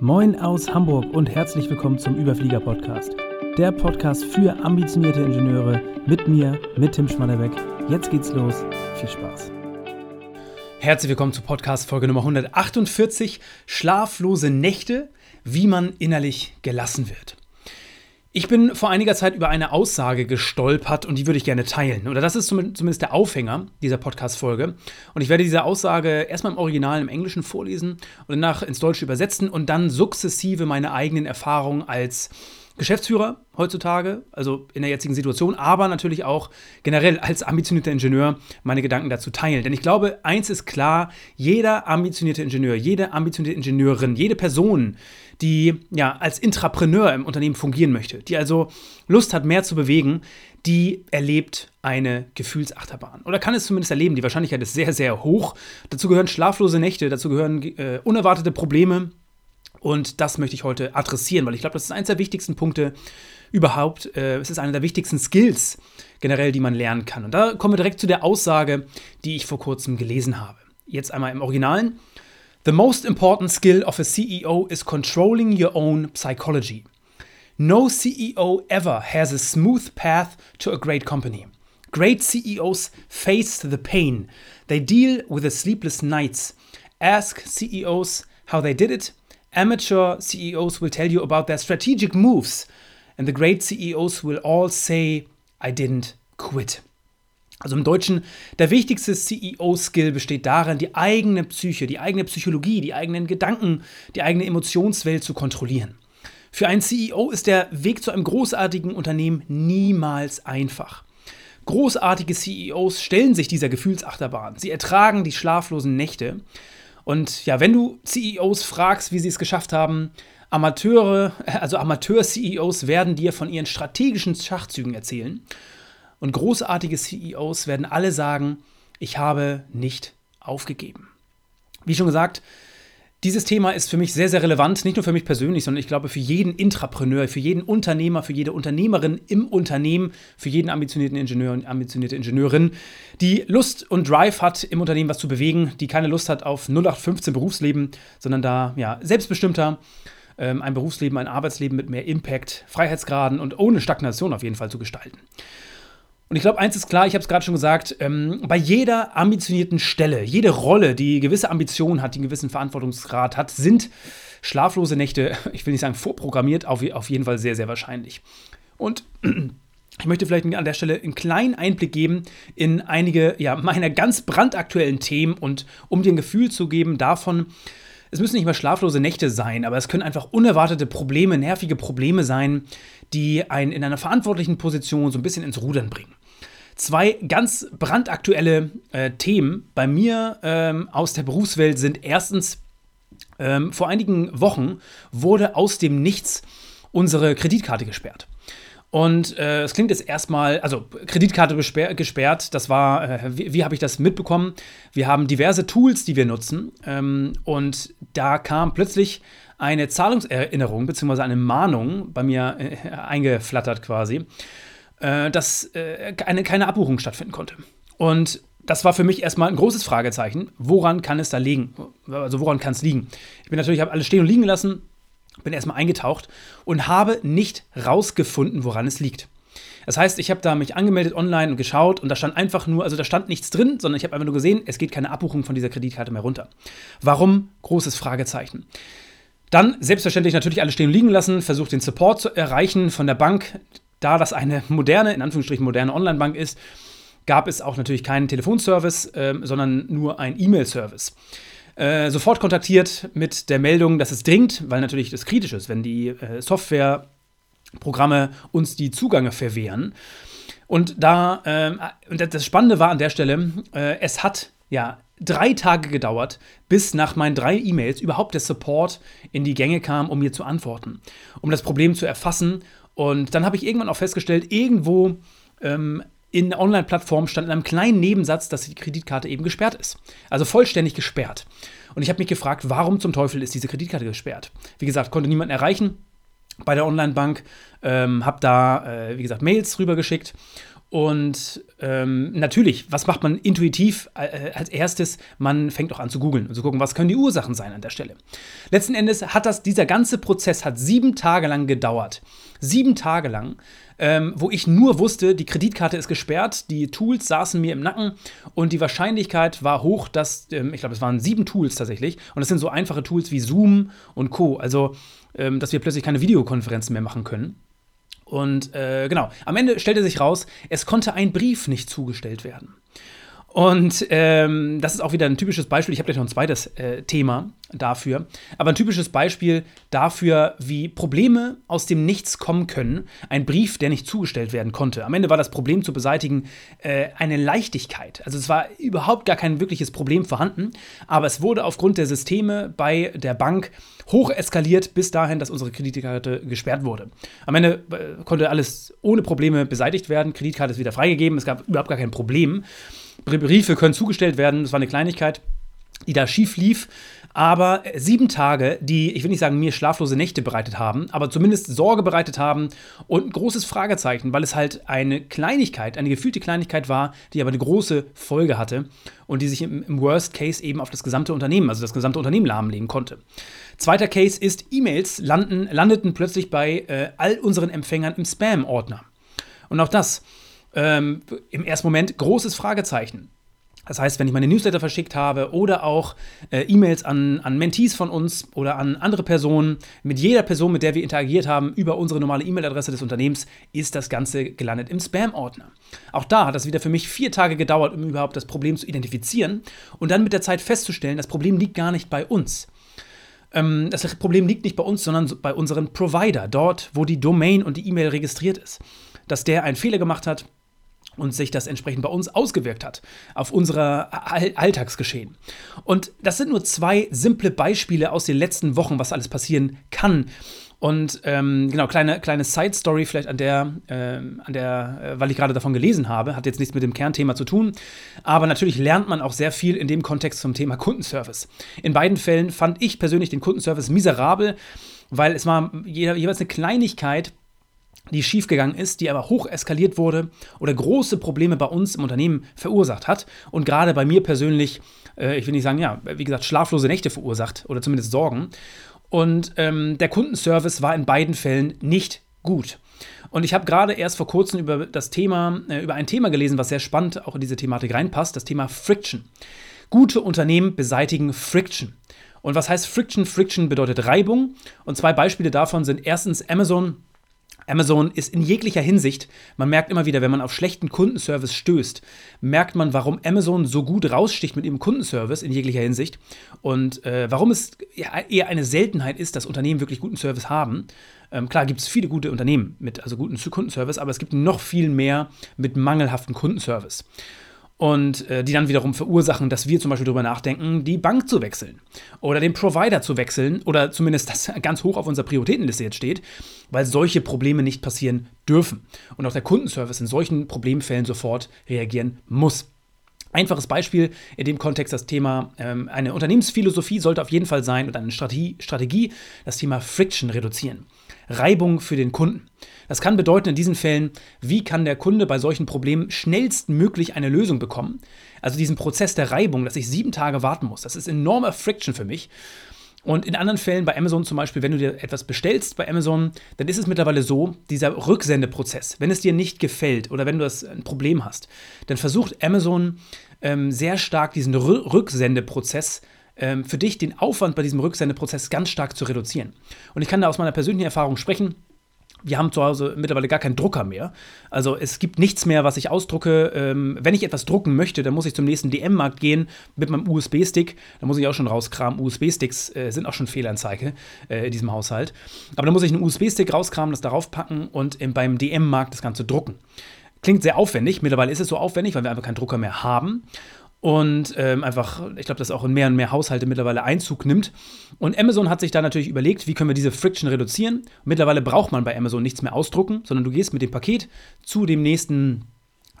Moin aus Hamburg und herzlich willkommen zum Überflieger Podcast. Der Podcast für ambitionierte Ingenieure mit mir, mit Tim Schmannebeck. Jetzt geht's los. Viel Spaß. Herzlich willkommen zu Podcast Folge Nummer 148: Schlaflose Nächte, wie man innerlich gelassen wird. Ich bin vor einiger Zeit über eine Aussage gestolpert und die würde ich gerne teilen. Oder das ist zumindest der Aufhänger dieser Podcast-Folge. Und ich werde diese Aussage erstmal im Original im Englischen vorlesen und danach ins Deutsche übersetzen und dann sukzessive meine eigenen Erfahrungen als Geschäftsführer heutzutage, also in der jetzigen Situation, aber natürlich auch generell als ambitionierter Ingenieur meine Gedanken dazu teilen. Denn ich glaube, eins ist klar, jeder ambitionierte Ingenieur, jede ambitionierte Ingenieurin, jede Person, die ja als Intrapreneur im Unternehmen fungieren möchte, die also Lust hat, mehr zu bewegen, die erlebt eine Gefühlsachterbahn. Oder kann es zumindest erleben. Die Wahrscheinlichkeit ist sehr, sehr hoch. Dazu gehören schlaflose Nächte, dazu gehören äh, unerwartete Probleme, und das möchte ich heute adressieren, weil ich glaube, das ist eines der wichtigsten Punkte überhaupt. Äh, es ist einer der wichtigsten Skills generell, die man lernen kann. Und da kommen wir direkt zu der Aussage, die ich vor kurzem gelesen habe. Jetzt einmal im Originalen. The most important skill of a CEO is controlling your own psychology. No CEO ever has a smooth path to a great company. Great CEOs face the pain. They deal with the sleepless nights. Ask CEOs how they did it Amateur CEOs will tell you about their strategic moves, and the great CEOs will all say, I didn't quit. Also im Deutschen, der wichtigste CEO-Skill besteht darin, die eigene Psyche, die eigene Psychologie, die eigenen Gedanken, die eigene Emotionswelt zu kontrollieren. Für einen CEO ist der Weg zu einem großartigen Unternehmen niemals einfach. Großartige CEOs stellen sich dieser Gefühlsachterbahn. Sie ertragen die schlaflosen Nächte und ja, wenn du CEOs fragst, wie sie es geschafft haben, Amateure, also Amateur-CEOs werden dir von ihren strategischen Schachzügen erzählen. Und großartige CEOs werden alle sagen, ich habe nicht aufgegeben. Wie schon gesagt, dieses Thema ist für mich sehr, sehr relevant, nicht nur für mich persönlich, sondern ich glaube für jeden Intrapreneur, für jeden Unternehmer, für jede Unternehmerin im Unternehmen, für jeden ambitionierten Ingenieur und ambitionierte Ingenieurin, die Lust und Drive hat, im Unternehmen was zu bewegen, die keine Lust hat auf 0815 Berufsleben, sondern da ja selbstbestimmter ähm, ein Berufsleben, ein Arbeitsleben mit mehr Impact, Freiheitsgraden und ohne Stagnation auf jeden Fall zu gestalten. Und ich glaube, eins ist klar, ich habe es gerade schon gesagt, ähm, bei jeder ambitionierten Stelle, jede Rolle, die gewisse Ambitionen hat, die einen gewissen Verantwortungsgrad hat, sind schlaflose Nächte, ich will nicht sagen vorprogrammiert, auf, auf jeden Fall sehr, sehr wahrscheinlich. Und ich möchte vielleicht an der Stelle einen kleinen Einblick geben in einige ja, meiner ganz brandaktuellen Themen und um dir ein Gefühl zu geben davon, es müssen nicht mal schlaflose Nächte sein, aber es können einfach unerwartete Probleme, nervige Probleme sein, die einen in einer verantwortlichen Position so ein bisschen ins Rudern bringen. Zwei ganz brandaktuelle äh, Themen bei mir ähm, aus der Berufswelt sind erstens, ähm, vor einigen Wochen wurde aus dem Nichts unsere Kreditkarte gesperrt. Und äh, es klingt jetzt erstmal, also Kreditkarte gesperrt, das war, äh, wie, wie habe ich das mitbekommen? Wir haben diverse Tools, die wir nutzen. Ähm, und da kam plötzlich eine Zahlungserinnerung bzw. eine Mahnung bei mir äh, eingeflattert quasi, äh, dass äh, eine, keine Abbuchung stattfinden konnte. Und das war für mich erstmal ein großes Fragezeichen. Woran kann es da liegen? Also woran kann es liegen? Ich bin natürlich, habe alles stehen und liegen gelassen, bin erstmal eingetaucht und habe nicht rausgefunden, woran es liegt. Das heißt, ich habe da mich angemeldet online und geschaut und da stand einfach nur, also da stand nichts drin, sondern ich habe einfach nur gesehen, es geht keine Abbuchung von dieser Kreditkarte mehr runter. Warum? Großes Fragezeichen. Dann selbstverständlich natürlich alles stehen und liegen lassen, versucht den Support zu erreichen von der Bank. Da das eine moderne, in Anführungsstrichen moderne Online-Bank ist, gab es auch natürlich keinen Telefonservice, äh, sondern nur einen E-Mail-Service. Äh, sofort kontaktiert mit der Meldung, dass es dringt, weil natürlich das kritisch ist, wenn die äh, Softwareprogramme uns die Zugänge verwehren. Und da, äh, und das Spannende war an der Stelle, äh, es hat ja drei Tage gedauert, bis nach meinen drei E-Mails überhaupt der Support in die Gänge kam, um mir zu antworten, um das Problem zu erfassen. Und dann habe ich irgendwann auch festgestellt, irgendwo ähm, in Online-Plattformen stand in einem kleinen Nebensatz, dass die Kreditkarte eben gesperrt ist. Also vollständig gesperrt. Und ich habe mich gefragt, warum zum Teufel ist diese Kreditkarte gesperrt? Wie gesagt, konnte niemanden erreichen bei der Online-Bank, ähm, habe da, äh, wie gesagt, Mails rübergeschickt Und ähm, natürlich, was macht man intuitiv äh, als erstes? Man fängt auch an zu googeln und zu gucken, was können die Ursachen sein an der Stelle. Letzten Endes hat das, dieser ganze Prozess hat sieben Tage lang gedauert. Sieben Tage lang, ähm, wo ich nur wusste, die Kreditkarte ist gesperrt, die Tools saßen mir im Nacken und die Wahrscheinlichkeit war hoch, dass, ähm, ich glaube, es waren sieben Tools tatsächlich. Und das sind so einfache Tools wie Zoom und Co. Also, ähm, dass wir plötzlich keine Videokonferenzen mehr machen können. Und äh, genau, am Ende stellte sich raus, es konnte ein Brief nicht zugestellt werden. Und ähm, das ist auch wieder ein typisches Beispiel. Ich habe gleich noch ein zweites äh, Thema dafür. Aber ein typisches Beispiel dafür, wie Probleme aus dem Nichts kommen können. Ein Brief, der nicht zugestellt werden konnte. Am Ende war das Problem zu beseitigen äh, eine Leichtigkeit. Also es war überhaupt gar kein wirkliches Problem vorhanden. Aber es wurde aufgrund der Systeme bei der Bank hoch eskaliert bis dahin, dass unsere Kreditkarte gesperrt wurde. Am Ende äh, konnte alles ohne Probleme beseitigt werden. Kreditkarte ist wieder freigegeben. Es gab überhaupt gar kein Problem. Briefe können zugestellt werden. Das war eine Kleinigkeit, die da schief lief. Aber sieben Tage, die, ich will nicht sagen, mir schlaflose Nächte bereitet haben, aber zumindest Sorge bereitet haben und ein großes Fragezeichen, weil es halt eine Kleinigkeit, eine gefühlte Kleinigkeit war, die aber eine große Folge hatte und die sich im, im Worst Case eben auf das gesamte Unternehmen, also das gesamte Unternehmen lahmlegen konnte. Zweiter Case ist, E-Mails landeten plötzlich bei äh, all unseren Empfängern im Spam-Ordner. Und auch das ähm, im ersten Moment großes Fragezeichen. Das heißt, wenn ich meine Newsletter verschickt habe oder auch äh, E-Mails an, an Mentees von uns oder an andere Personen, mit jeder Person, mit der wir interagiert haben, über unsere normale E-Mail-Adresse des Unternehmens, ist das Ganze gelandet im Spam-Ordner. Auch da hat das wieder für mich vier Tage gedauert, um überhaupt das Problem zu identifizieren und dann mit der Zeit festzustellen, das Problem liegt gar nicht bei uns. Ähm, das Problem liegt nicht bei uns, sondern bei unserem Provider, dort, wo die Domain und die E-Mail registriert ist. Dass der einen Fehler gemacht hat, und sich das entsprechend bei uns ausgewirkt hat, auf unser Alltagsgeschehen. Und das sind nur zwei simple Beispiele aus den letzten Wochen, was alles passieren kann. Und ähm, genau, kleine, kleine Side-Story vielleicht an der, äh, an der äh, weil ich gerade davon gelesen habe, hat jetzt nichts mit dem Kernthema zu tun. Aber natürlich lernt man auch sehr viel in dem Kontext zum Thema Kundenservice. In beiden Fällen fand ich persönlich den Kundenservice miserabel, weil es war jeweils eine Kleinigkeit, die schiefgegangen ist, die aber hoch eskaliert wurde oder große Probleme bei uns im Unternehmen verursacht hat und gerade bei mir persönlich, äh, ich will nicht sagen, ja, wie gesagt, schlaflose Nächte verursacht oder zumindest Sorgen. Und ähm, der Kundenservice war in beiden Fällen nicht gut. Und ich habe gerade erst vor kurzem über das Thema, äh, über ein Thema gelesen, was sehr spannend auch in diese Thematik reinpasst, das Thema Friction. Gute Unternehmen beseitigen Friction. Und was heißt Friction? Friction bedeutet Reibung. Und zwei Beispiele davon sind erstens Amazon Amazon ist in jeglicher Hinsicht, man merkt immer wieder, wenn man auf schlechten Kundenservice stößt, merkt man, warum Amazon so gut raussticht mit ihrem Kundenservice in jeglicher Hinsicht und äh, warum es eher eine Seltenheit ist, dass Unternehmen wirklich guten Service haben. Ähm, klar gibt es viele gute Unternehmen mit also guten Kundenservice, aber es gibt noch viel mehr mit mangelhaftem Kundenservice und äh, die dann wiederum verursachen, dass wir zum Beispiel darüber nachdenken, die Bank zu wechseln oder den Provider zu wechseln oder zumindest das ganz hoch auf unserer Prioritätenliste jetzt steht, weil solche Probleme nicht passieren dürfen und auch der Kundenservice in solchen Problemfällen sofort reagieren muss. Einfaches Beispiel in dem Kontext das Thema, ähm, eine Unternehmensphilosophie sollte auf jeden Fall sein und eine Strategie, Strategie das Thema Friction reduzieren. Reibung für den Kunden. Das kann bedeuten in diesen Fällen, wie kann der Kunde bei solchen Problemen schnellstmöglich eine Lösung bekommen. Also diesen Prozess der Reibung, dass ich sieben Tage warten muss. Das ist enormer Friction für mich. Und in anderen Fällen, bei Amazon zum Beispiel, wenn du dir etwas bestellst bei Amazon, dann ist es mittlerweile so, dieser Rücksendeprozess, wenn es dir nicht gefällt oder wenn du das ein Problem hast, dann versucht Amazon ähm, sehr stark diesen R Rücksendeprozess ähm, für dich den Aufwand bei diesem Rücksendeprozess ganz stark zu reduzieren. Und ich kann da aus meiner persönlichen Erfahrung sprechen wir haben zu Hause mittlerweile gar keinen Drucker mehr. Also es gibt nichts mehr, was ich ausdrucke. Ähm, wenn ich etwas drucken möchte, dann muss ich zum nächsten DM-Markt gehen mit meinem USB-Stick. Da muss ich auch schon rauskramen. USB-Sticks äh, sind auch schon Fehlanzeige äh, in diesem Haushalt. Aber da muss ich einen USB-Stick rauskramen, das darauf packen und ähm, beim DM-Markt das Ganze drucken. Klingt sehr aufwendig. Mittlerweile ist es so aufwendig, weil wir einfach keinen Drucker mehr haben und ähm, einfach, ich glaube, das auch in mehr und mehr Haushalte mittlerweile Einzug nimmt. Und Amazon hat sich da natürlich überlegt, wie können wir diese Friction reduzieren. Mittlerweile braucht man bei Amazon nichts mehr ausdrucken, sondern du gehst mit dem Paket zu dem nächsten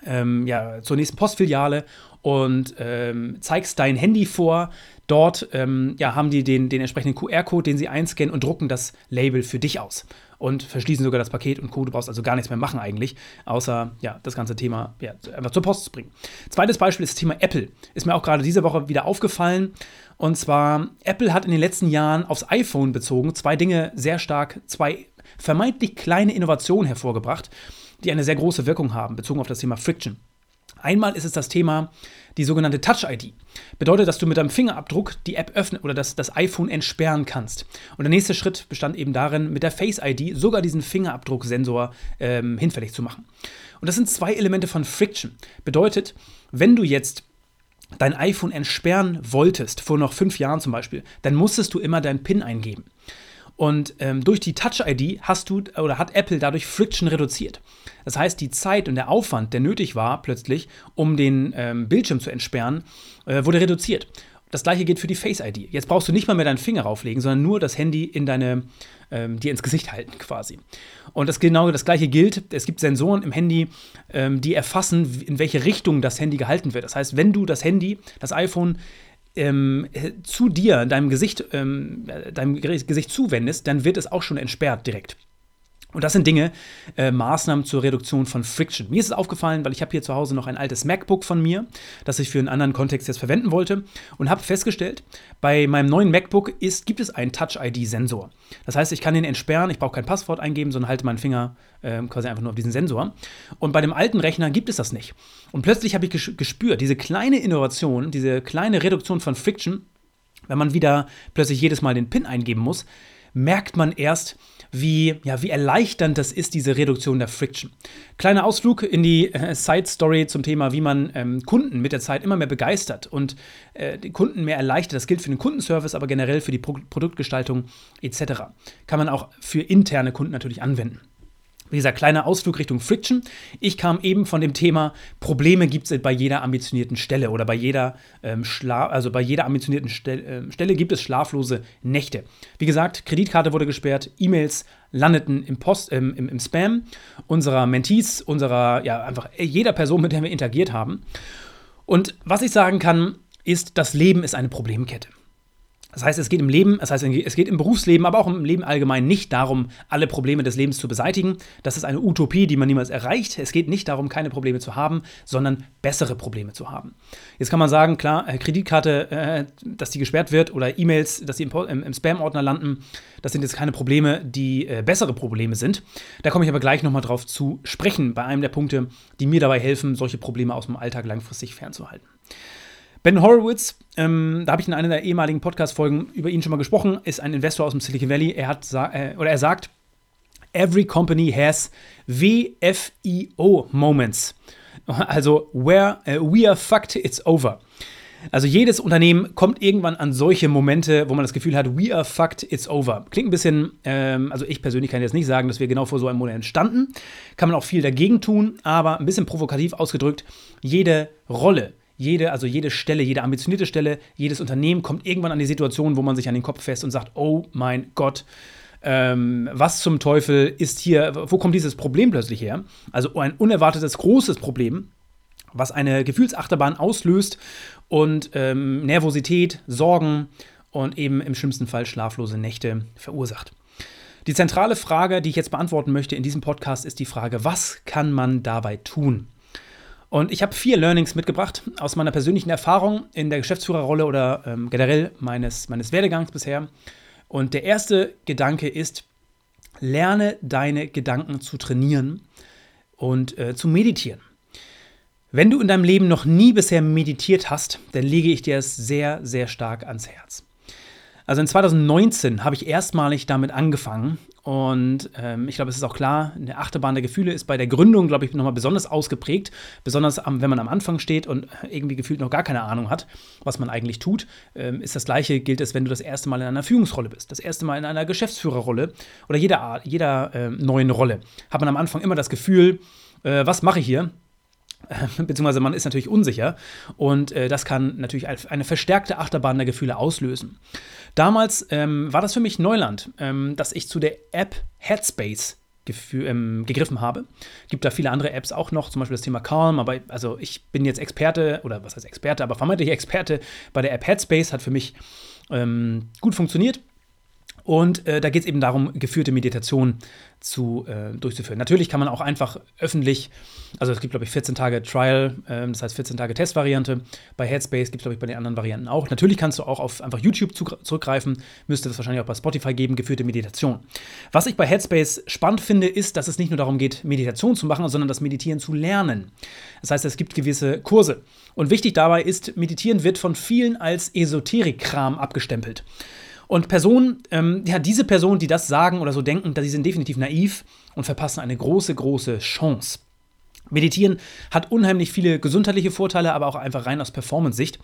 ähm, ja, zur nächsten Postfiliale und ähm, zeigst dein Handy vor. Dort ähm, ja, haben die den, den entsprechenden QR-Code, den sie einscannen und drucken das Label für dich aus. Und verschließen sogar das Paket und Co. Du brauchst also gar nichts mehr machen eigentlich, außer ja, das ganze Thema ja, einfach zur Post zu bringen. Zweites Beispiel ist das Thema Apple. Ist mir auch gerade diese Woche wieder aufgefallen. Und zwar, Apple hat in den letzten Jahren aufs iPhone bezogen zwei Dinge sehr stark, zwei vermeintlich kleine Innovationen hervorgebracht, die eine sehr große Wirkung haben, bezogen auf das Thema Friction. Einmal ist es das Thema die sogenannte Touch-ID. Bedeutet, dass du mit deinem Fingerabdruck die App öffnen oder das, das iPhone entsperren kannst. Und der nächste Schritt bestand eben darin, mit der Face-ID sogar diesen Fingerabdrucksensor ähm, hinfällig zu machen. Und das sind zwei Elemente von Friction. Bedeutet, wenn du jetzt dein iPhone entsperren wolltest, vor noch fünf Jahren zum Beispiel, dann musstest du immer deinen PIN eingeben. Und ähm, durch die Touch-ID hast du oder hat Apple dadurch Friction reduziert. Das heißt, die Zeit und der Aufwand, der nötig war plötzlich, um den ähm, Bildschirm zu entsperren, äh, wurde reduziert. Das gleiche gilt für die Face ID. Jetzt brauchst du nicht mal mehr deinen Finger rauflegen, sondern nur das Handy in deine, ähm, dir ins Gesicht halten quasi. Und das genau das gleiche gilt. Es gibt Sensoren im Handy, ähm, die erfassen, in welche Richtung das Handy gehalten wird. Das heißt, wenn du das Handy, das iPhone ähm, zu dir, deinem Gesicht, ähm, deinem Gesicht zuwendest, dann wird es auch schon entsperrt direkt. Und das sind Dinge, äh, Maßnahmen zur Reduktion von Friction. Mir ist es aufgefallen, weil ich habe hier zu Hause noch ein altes MacBook von mir, das ich für einen anderen Kontext jetzt verwenden wollte und habe festgestellt, bei meinem neuen MacBook ist, gibt es einen Touch-ID-Sensor. Das heißt, ich kann den entsperren, ich brauche kein Passwort eingeben, sondern halte meinen Finger äh, quasi einfach nur auf diesen Sensor. Und bei dem alten Rechner gibt es das nicht. Und plötzlich habe ich gespürt, diese kleine Innovation, diese kleine Reduktion von Friction, wenn man wieder plötzlich jedes Mal den PIN eingeben muss, merkt man erst, wie, ja, wie erleichternd das ist, diese Reduktion der Friction. Kleiner Ausflug in die äh, Side-Story zum Thema, wie man ähm, Kunden mit der Zeit immer mehr begeistert und äh, die Kunden mehr erleichtert. Das gilt für den Kundenservice, aber generell für die Pro Produktgestaltung etc. Kann man auch für interne Kunden natürlich anwenden. Wie gesagt, kleiner Ausflug Richtung Friction. Ich kam eben von dem Thema, Probleme gibt es bei jeder ambitionierten Stelle oder bei jeder, ähm, Schla also bei jeder ambitionierten Stel äh, Stelle gibt es schlaflose Nächte. Wie gesagt, Kreditkarte wurde gesperrt, E-Mails landeten im, Post, ähm, im, im Spam unserer Mentees, unserer, ja, einfach jeder Person, mit der wir interagiert haben. Und was ich sagen kann, ist, das Leben ist eine Problemkette. Das heißt, es geht im Leben, das heißt, es geht im Berufsleben, aber auch im Leben allgemein nicht darum, alle Probleme des Lebens zu beseitigen. Das ist eine Utopie, die man niemals erreicht. Es geht nicht darum, keine Probleme zu haben, sondern bessere Probleme zu haben. Jetzt kann man sagen, klar, äh, Kreditkarte, äh, dass die gesperrt wird oder E-Mails, dass die im, Spam-Ordner landen, das sind jetzt keine Probleme, die äh, bessere Probleme sind. Da komme ich aber gleich nochmal drauf zu sprechen, bei einem der Punkte, die mir dabei helfen, solche Probleme aus dem Alltag langfristig fernzuhalten. Ben Horowitz, ähm, da habe ich in einer der ehemaligen Podcast-Folgen über ihn schon mal gesprochen, ist ein Investor aus dem Silicon Valley. Er hat äh, oder er sagt, every company has WFEO moments. Also where uh, we are fucked, it's over. Also jedes Unternehmen kommt irgendwann an solche Momente, wo man das Gefühl hat, we are fucked, it's over. Klingt ein bisschen, ähm, also ich persönlich kann jetzt nicht sagen, dass wir genau vor so einem Moment standen. Kann man auch viel dagegen tun, aber ein bisschen provokativ ausgedrückt, jede Rolle, jede, also jede Stelle, jede ambitionierte Stelle, jedes Unternehmen kommt irgendwann an die Situation, wo man sich an den Kopf fest und sagt, oh mein Gott, ähm, was zum Teufel ist hier, wo kommt dieses Problem plötzlich her? Also ein unerwartetes großes Problem, was eine Gefühlsachterbahn auslöst und ähm, Nervosität, Sorgen und eben im schlimmsten Fall schlaflose Nächte verursacht. Die zentrale Frage, die ich jetzt beantworten möchte in diesem Podcast, ist die Frage, was kann man dabei tun? Und ich habe vier Learnings mitgebracht aus meiner persönlichen Erfahrung in der Geschäftsführerrolle oder ähm, generell meines, meines Werdegangs bisher. Und der erste Gedanke ist, lerne deine Gedanken zu trainieren und äh, zu meditieren. Wenn du in deinem Leben noch nie bisher meditiert hast, dann lege ich dir es sehr, sehr stark ans Herz. Also in 2019 habe ich erstmalig damit angefangen und ähm, ich glaube, es ist auch klar, eine Achterbahn der Gefühle ist bei der Gründung, glaube ich, nochmal besonders ausgeprägt. Besonders am, wenn man am Anfang steht und irgendwie gefühlt noch gar keine Ahnung hat, was man eigentlich tut. Ähm, ist das Gleiche, gilt es, wenn du das erste Mal in einer Führungsrolle bist, das erste Mal in einer Geschäftsführerrolle oder jeder, jeder äh, neuen Rolle. Hat man am Anfang immer das Gefühl, äh, was mache ich hier? beziehungsweise man ist natürlich unsicher und äh, das kann natürlich eine verstärkte Achterbahn der Gefühle auslösen. Damals ähm, war das für mich Neuland, ähm, dass ich zu der App Headspace ähm, gegriffen habe. Gibt da viele andere Apps auch noch, zum Beispiel das Thema Calm, aber also ich bin jetzt Experte, oder was heißt Experte, aber vermeintlich Experte bei der App Headspace, hat für mich ähm, gut funktioniert. Und äh, da geht es eben darum, geführte Meditation zu, äh, durchzuführen. Natürlich kann man auch einfach öffentlich, also es gibt, glaube ich, 14 Tage Trial, äh, das heißt 14 Tage Testvariante. Bei Headspace gibt es, glaube ich, bei den anderen Varianten auch. Natürlich kannst du auch auf einfach YouTube zurückgreifen, müsste das wahrscheinlich auch bei Spotify geben, geführte Meditation. Was ich bei Headspace spannend finde, ist, dass es nicht nur darum geht, Meditation zu machen, sondern das Meditieren zu lernen. Das heißt, es gibt gewisse Kurse. Und wichtig dabei ist, Meditieren wird von vielen als Esoterik-Kram abgestempelt. Und Personen, ähm, ja, diese Personen, die das sagen oder so denken, die sind definitiv naiv und verpassen eine große, große Chance. Meditieren hat unheimlich viele gesundheitliche Vorteile, aber auch einfach rein aus Performance-Sicht.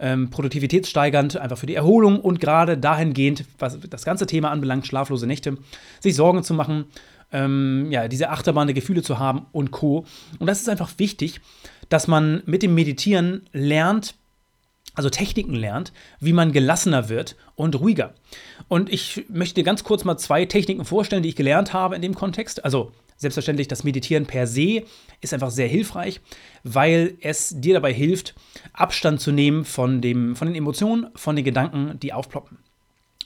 Ähm, produktivitätssteigernd, einfach für die Erholung und gerade dahingehend, was das ganze Thema anbelangt, schlaflose Nächte, sich Sorgen zu machen, ähm, ja, diese Achterbahn der Gefühle zu haben und Co. Und das ist einfach wichtig, dass man mit dem Meditieren lernt, also Techniken lernt, wie man gelassener wird und ruhiger. Und ich möchte dir ganz kurz mal zwei Techniken vorstellen, die ich gelernt habe in dem Kontext. Also selbstverständlich, das Meditieren per se ist einfach sehr hilfreich, weil es dir dabei hilft, Abstand zu nehmen von, dem, von den Emotionen, von den Gedanken, die aufploppen.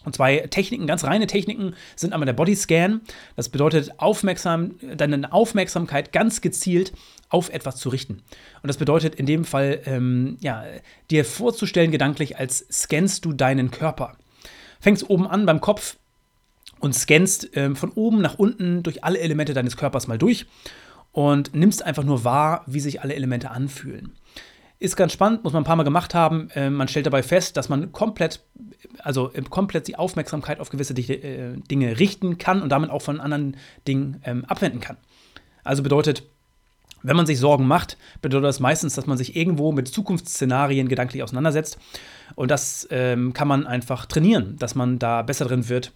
Und zwei Techniken, ganz reine Techniken, sind einmal der Bodyscan. Das bedeutet, aufmerksam, deine Aufmerksamkeit ganz gezielt auf etwas zu richten. Und das bedeutet in dem Fall, ähm, ja, dir vorzustellen gedanklich, als scannst du deinen Körper. Fängst oben an beim Kopf und scannst ähm, von oben nach unten durch alle Elemente deines Körpers mal durch und nimmst einfach nur wahr, wie sich alle Elemente anfühlen. Ist ganz spannend, muss man ein paar Mal gemacht haben. Äh, man stellt dabei fest, dass man komplett, also äh, komplett die Aufmerksamkeit auf gewisse äh, Dinge richten kann und damit auch von anderen Dingen ähm, abwenden kann. Also bedeutet, wenn man sich Sorgen macht, bedeutet das meistens, dass man sich irgendwo mit Zukunftsszenarien gedanklich auseinandersetzt. Und das ähm, kann man einfach trainieren, dass man da besser drin wird.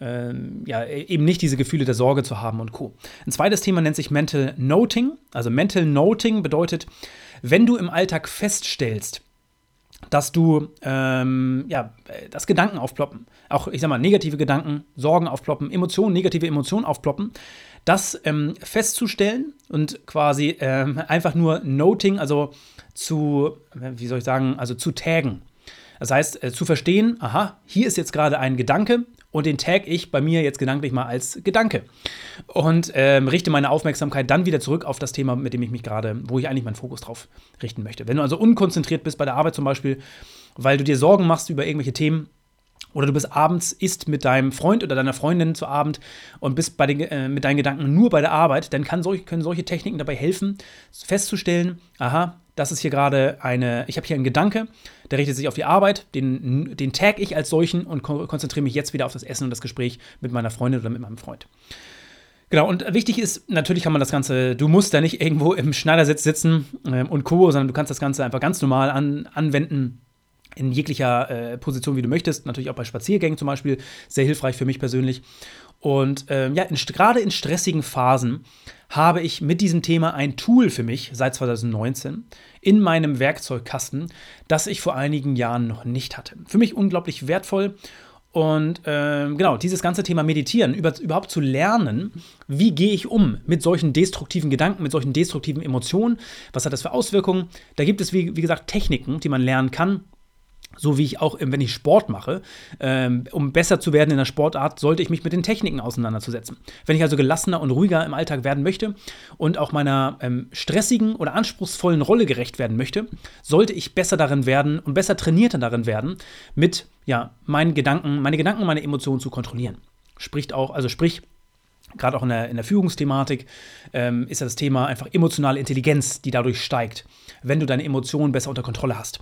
Ähm, ja, e-, eben nicht diese Gefühle der Sorge zu haben und Co. Ein zweites Thema nennt sich Mental Noting. Also Mental Noting bedeutet, wenn du im Alltag feststellst, dass du, ähm, ja, dass Gedanken aufploppen, auch, ich sag mal, negative Gedanken, Sorgen aufploppen, Emotionen, negative Emotionen aufploppen, das ähm, festzustellen und quasi ähm, einfach nur Noting, also zu, wie soll ich sagen, also zu taggen. Das heißt, äh, zu verstehen, aha, hier ist jetzt gerade ein Gedanke und den tag ich bei mir jetzt gedanklich mal als Gedanke. Und ähm, richte meine Aufmerksamkeit dann wieder zurück auf das Thema, mit dem ich mich gerade, wo ich eigentlich meinen Fokus drauf richten möchte. Wenn du also unkonzentriert bist bei der Arbeit zum Beispiel, weil du dir Sorgen machst über irgendwelche Themen, oder du bist abends, isst mit deinem Freund oder deiner Freundin zu Abend und bist den, äh, mit deinen Gedanken nur bei der Arbeit, dann solch, können solche Techniken dabei helfen, festzustellen, aha, das ist hier gerade eine, ich habe hier einen Gedanke, der richtet sich auf die Arbeit, den, den tag ich als solchen und ko konzentriere mich jetzt wieder auf das Essen und das Gespräch mit meiner Freundin oder mit meinem Freund. Genau, und wichtig ist, natürlich kann man das Ganze, du musst da nicht irgendwo im Schneidersitz sitzen äh, und Co., sondern du kannst das Ganze einfach ganz normal an, anwenden in jeglicher äh, Position, wie du möchtest. Natürlich auch bei Spaziergängen zum Beispiel. Sehr hilfreich für mich persönlich. Und ähm, ja, gerade in stressigen Phasen habe ich mit diesem Thema ein Tool für mich seit 2019 in meinem Werkzeugkasten, das ich vor einigen Jahren noch nicht hatte. Für mich unglaublich wertvoll. Und ähm, genau, dieses ganze Thema Meditieren, über, überhaupt zu lernen, wie gehe ich um mit solchen destruktiven Gedanken, mit solchen destruktiven Emotionen, was hat das für Auswirkungen? Da gibt es, wie, wie gesagt, Techniken, die man lernen kann, so wie ich auch, wenn ich Sport mache, ähm, um besser zu werden in der Sportart, sollte ich mich mit den Techniken auseinanderzusetzen. Wenn ich also gelassener und ruhiger im Alltag werden möchte und auch meiner ähm, stressigen oder anspruchsvollen Rolle gerecht werden möchte, sollte ich besser darin werden und besser trainierter darin werden, mit ja, meinen Gedanken, meine Gedanken, meine Emotionen zu kontrollieren. Spricht auch, also sprich, gerade auch in der, in der Führungsthematik, ähm, ist das Thema einfach emotionale Intelligenz, die dadurch steigt, wenn du deine Emotionen besser unter Kontrolle hast.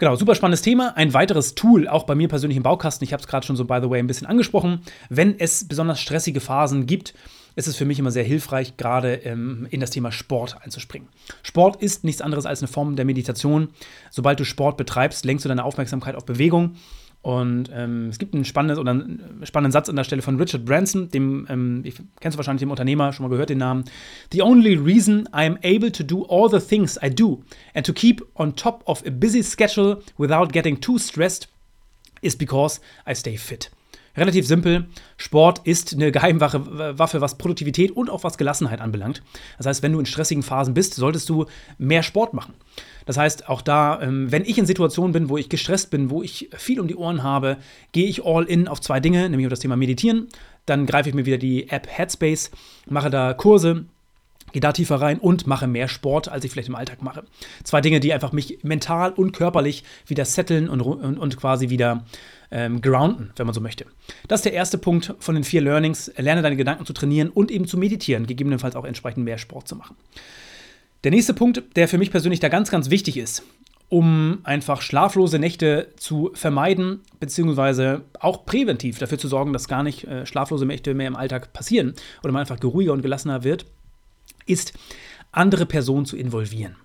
Genau, super spannendes Thema. Ein weiteres Tool, auch bei mir persönlich im Baukasten, ich habe es gerade schon so, by the way, ein bisschen angesprochen. Wenn es besonders stressige Phasen gibt, ist es für mich immer sehr hilfreich, gerade ähm, in das Thema Sport einzuspringen. Sport ist nichts anderes als eine Form der Meditation. Sobald du Sport betreibst, lenkst du deine Aufmerksamkeit auf Bewegung und ähm, es gibt einen einen spannenden Satz an der Stelle von Richard Branson, dem, ähm, ich, kennst du wahrscheinlich den Unternehmer, schon mal gehört den Namen. The only reason I am able to do all the things I do and to keep on top of a busy schedule without getting too stressed is because I stay fit. Relativ simpel. Sport ist eine Geheimwaffe, Waffe, was Produktivität und auch was Gelassenheit anbelangt. Das heißt, wenn du in stressigen Phasen bist, solltest du mehr Sport machen. Das heißt, auch da, ähm, wenn ich in Situationen bin, wo ich gestresst bin, wo ich viel um die Ohren habe, gehe ich all in auf zwei Dinge, nämlich auf das Thema Meditieren. Dann greife ich mir wieder die App Headspace, mache da Kurse, gehe da tiefer rein und mache mehr Sport, als ich vielleicht im Alltag mache. Zwei Dinge, die einfach mich mental und körperlich wieder setteln und, und, und quasi wieder ähm, grounden, wenn man so möchte. Das ist der erste Punkt von den vier Learnings. Lerne deine Gedanken zu trainieren und eben zu meditieren, gegebenenfalls auch entsprechend mehr Sport zu machen. Der nächste Punkt, der für mich persönlich da ganz, ganz wichtig ist, um einfach schlaflose Nächte zu vermeiden, beziehungsweise auch präventiv dafür zu sorgen, dass gar nicht äh, schlaflose Nächte mehr im Alltag passieren oder man einfach geruhiger und gelassener wird, ist, andere Personen zu involvieren.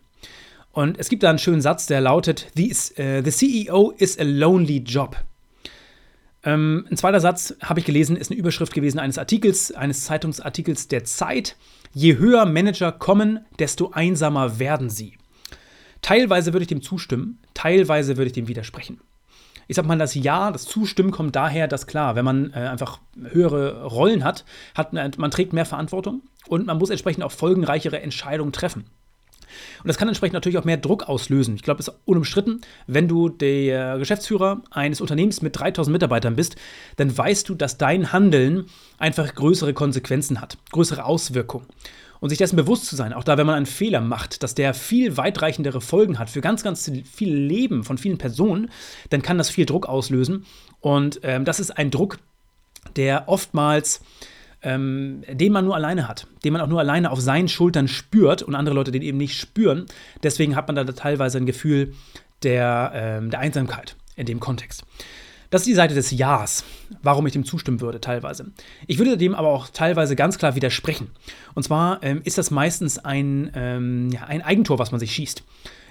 Und es gibt da einen schönen Satz, der lautet: The, uh, the CEO is a lonely job. Ähm, ein zweiter Satz habe ich gelesen, ist eine Überschrift gewesen eines Artikels, eines Zeitungsartikels der Zeit. Je höher Manager kommen, desto einsamer werden sie. Teilweise würde ich dem zustimmen, teilweise würde ich dem widersprechen. Ich sag mal, das Ja, das Zustimmen kommt daher, dass klar, wenn man äh, einfach höhere Rollen hat, hat man trägt mehr Verantwortung und man muss entsprechend auch folgenreichere Entscheidungen treffen. Und das kann entsprechend natürlich auch mehr Druck auslösen. Ich glaube, es ist unumstritten, wenn du der Geschäftsführer eines Unternehmens mit 3000 Mitarbeitern bist, dann weißt du, dass dein Handeln einfach größere Konsequenzen hat, größere Auswirkungen. Und sich dessen bewusst zu sein, auch da, wenn man einen Fehler macht, dass der viel weitreichendere Folgen hat für ganz, ganz viele Leben von vielen Personen, dann kann das viel Druck auslösen. Und ähm, das ist ein Druck, der oftmals ähm, den man nur alleine hat, den man auch nur alleine auf seinen Schultern spürt und andere Leute den eben nicht spüren. Deswegen hat man da teilweise ein Gefühl der, ähm, der Einsamkeit in dem Kontext. Das ist die Seite des Ja's, warum ich dem zustimmen würde, teilweise. Ich würde dem aber auch teilweise ganz klar widersprechen. Und zwar ähm, ist das meistens ein, ähm, ja, ein Eigentor, was man sich schießt.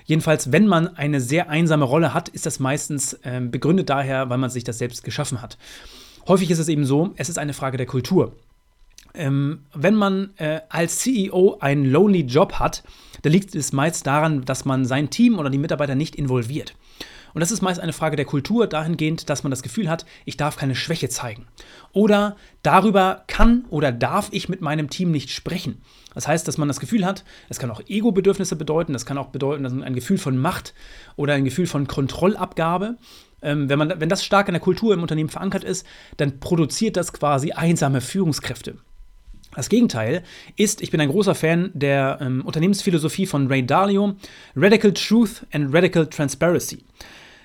Jedenfalls, wenn man eine sehr einsame Rolle hat, ist das meistens ähm, begründet daher, weil man sich das selbst geschaffen hat. Häufig ist es eben so, es ist eine Frage der Kultur ähm, wenn man äh, als CEO einen lonely Job hat, dann liegt es meist daran, dass man sein Team oder die Mitarbeiter nicht involviert. Und das ist meist eine Frage der Kultur dahingehend, dass man das Gefühl hat, ich darf keine Schwäche zeigen. Oder darüber kann oder darf ich mit meinem Team nicht sprechen. Das heißt, dass man das Gefühl hat, das kann auch Ego-Bedürfnisse bedeuten, das kann auch bedeuten, dass ein Gefühl von Macht oder ein Gefühl von Kontrollabgabe. Ähm, wenn, man, wenn das stark in der Kultur im Unternehmen verankert ist, dann produziert das quasi einsame Führungskräfte. Das Gegenteil ist, ich bin ein großer Fan der ähm, Unternehmensphilosophie von Ray Dalio, Radical Truth and Radical Transparency.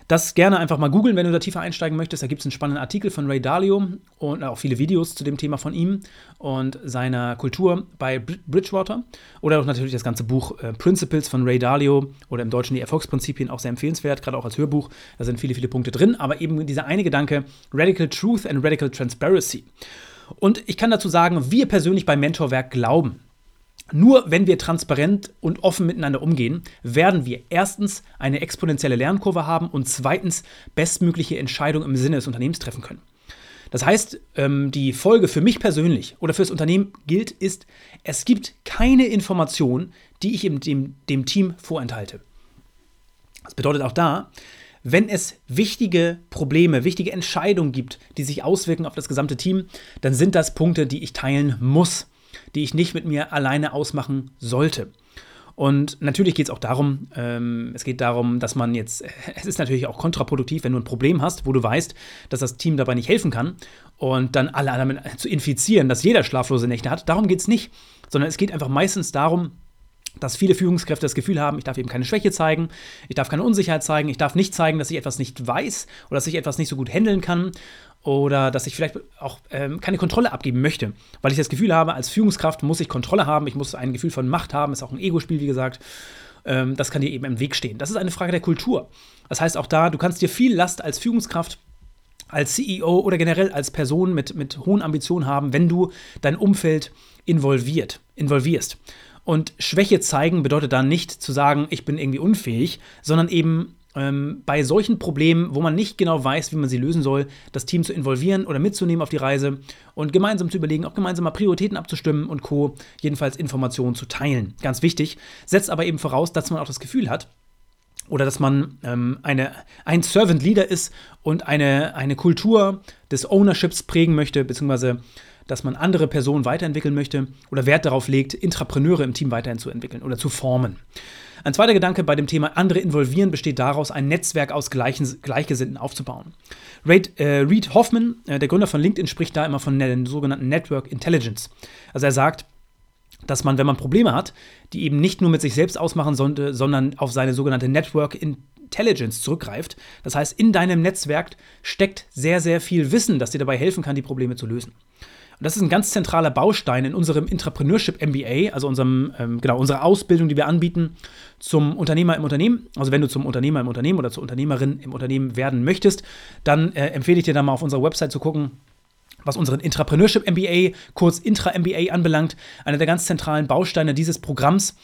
Das gerne einfach mal googeln, wenn du da tiefer einsteigen möchtest. Da gibt es einen spannenden Artikel von Ray Dalio und auch viele Videos zu dem Thema von ihm und seiner Kultur bei Bridgewater. Oder auch natürlich das ganze Buch äh, Principles von Ray Dalio oder im Deutschen die Erfolgsprinzipien auch sehr empfehlenswert, gerade auch als Hörbuch. Da sind viele, viele Punkte drin. Aber eben dieser eine Gedanke, Radical Truth and Radical Transparency. Und ich kann dazu sagen, wir persönlich beim Mentorwerk glauben, nur wenn wir transparent und offen miteinander umgehen, werden wir erstens eine exponentielle Lernkurve haben und zweitens bestmögliche Entscheidungen im Sinne des Unternehmens treffen können. Das heißt, ähm, die Folge für mich persönlich oder fürs Unternehmen gilt, ist, es gibt keine Information, die ich dem, dem Team vorenthalte. Das bedeutet auch da, wenn es wichtige Probleme, wichtige Entscheidungen gibt, die sich auswirken auf das gesamte Team, dann sind das Punkte, die ich teilen muss, die ich nicht mit mir alleine ausmachen sollte. Und natürlich geht es auch darum, ähm, es geht darum, dass man jetzt, es ist natürlich auch kontraproduktiv, wenn du ein Problem hast, wo du weißt, dass das Team dabei nicht helfen kann und dann alle damit zu infizieren, dass jeder schlaflose Nächte hat. Darum geht es nicht, sondern es geht einfach meistens darum, dass viele Führungskräfte das Gefühl haben, ich darf eben keine Schwäche zeigen, ich darf keine Unsicherheit zeigen, ich darf nicht zeigen, dass ich etwas nicht weiß oder dass ich etwas nicht so gut handeln kann oder dass ich vielleicht auch ähm, keine Kontrolle abgeben möchte, weil ich das Gefühl habe, als Führungskraft muss ich Kontrolle haben, ich muss ein Gefühl von Macht haben, ist auch ein Ego-Spiel, wie gesagt. Ähm, das kann dir eben im Weg stehen. Das ist eine Frage der Kultur. Das heißt auch da, du kannst dir viel Last als Führungskraft als CEO oder generell als Person mit, mit hohen Ambitionen haben, wenn du dein Umfeld involviert, involvierst. Und Schwäche zeigen bedeutet dann nicht zu sagen, ich bin irgendwie unfähig, sondern eben ähm, bei solchen Problemen, wo man nicht genau weiß, wie man sie lösen soll, das Team zu involvieren oder mitzunehmen auf die Reise und gemeinsam zu überlegen, auch gemeinsam mal Prioritäten abzustimmen und Co. Jedenfalls Informationen zu teilen. Ganz wichtig. Setzt aber eben voraus, dass man auch das Gefühl hat, oder dass man ähm, eine, ein Servant Leader ist und eine, eine Kultur des Ownerships prägen möchte, beziehungsweise dass man andere Personen weiterentwickeln möchte oder Wert darauf legt, Intrapreneure im Team weiterhin zu entwickeln oder zu formen. Ein zweiter Gedanke bei dem Thema andere involvieren besteht daraus, ein Netzwerk aus Gleichen, Gleichgesinnten aufzubauen. Reid, äh, Reid Hoffman, äh, der Gründer von LinkedIn, spricht da immer von der sogenannten Network Intelligence. Also er sagt, dass man, wenn man Probleme hat, die eben nicht nur mit sich selbst ausmachen sollte, sondern auf seine sogenannte Network Intelligence zurückgreift. Das heißt, in deinem Netzwerk steckt sehr, sehr viel Wissen, das dir dabei helfen kann, die Probleme zu lösen. Und das ist ein ganz zentraler Baustein in unserem Entrepreneurship MBA, also unserem, ähm, genau, unserer Ausbildung, die wir anbieten zum Unternehmer im Unternehmen. Also wenn du zum Unternehmer im Unternehmen oder zur Unternehmerin im Unternehmen werden möchtest, dann äh, empfehle ich dir da mal auf unserer Website zu gucken was unseren Entrepreneurship MBA, kurz Intra MBA anbelangt, einer der ganz zentralen Bausteine dieses Programms.